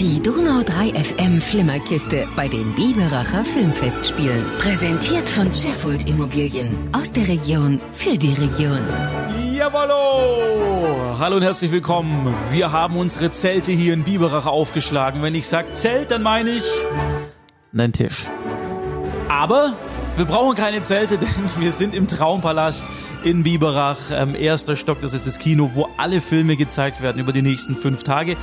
Die Donau 3 FM Flimmerkiste bei den Biberacher Filmfestspielen. Präsentiert von Sheffield Immobilien. Aus der Region für die Region. Jawollo! Hallo und herzlich willkommen. Wir haben unsere Zelte hier in Biberach aufgeschlagen. Wenn ich sage Zelt, dann meine ich einen Tisch. Aber wir brauchen keine Zelte, denn wir sind im Traumpalast in Biberach, ähm, erster Stock, das ist das Kino, wo alle Filme gezeigt werden über die nächsten fünf Tage.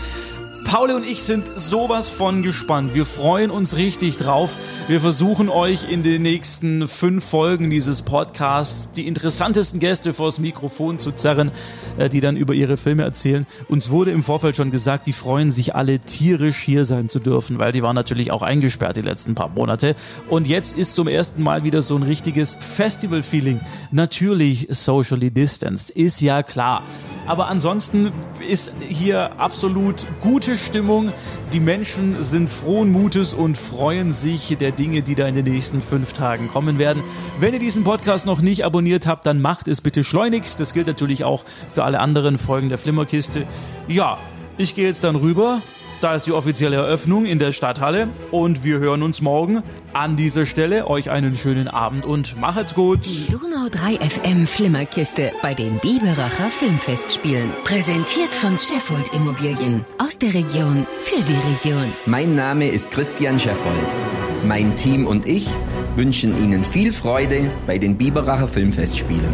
Paul und ich sind sowas von gespannt. Wir freuen uns richtig drauf. Wir versuchen euch in den nächsten fünf Folgen dieses Podcasts die interessantesten Gäste vors Mikrofon zu zerren, äh, die dann über ihre Filme erzählen. Uns wurde im Vorfeld schon gesagt, die freuen sich alle tierisch hier sein zu dürfen, weil die waren natürlich auch eingesperrt die letzten paar Monate. Und jetzt ist zum ersten Mal wieder so ein richtiges Festival-Feeling. Natürlich socially distanced, ist ja klar. Aber ansonsten ist hier absolut gute Stimmung. Die Menschen sind frohen Mutes und freuen sich der Dinge, die da in den nächsten fünf Tagen kommen werden. Wenn ihr diesen Podcast noch nicht abonniert habt, dann macht es bitte schleunigst. Das gilt natürlich auch für alle anderen Folgen der Flimmerkiste. Ja, ich gehe jetzt dann rüber da ist die offizielle Eröffnung in der Stadthalle und wir hören uns morgen an dieser Stelle. Euch einen schönen Abend und macht's gut. Die Donau 3 FM Flimmerkiste bei den Biberacher Filmfestspielen. Präsentiert von Sheffield Immobilien. Aus der Region für die Region. Mein Name ist Christian Scheffold. Mein Team und ich wünschen Ihnen viel Freude bei den Biberacher Filmfestspielen.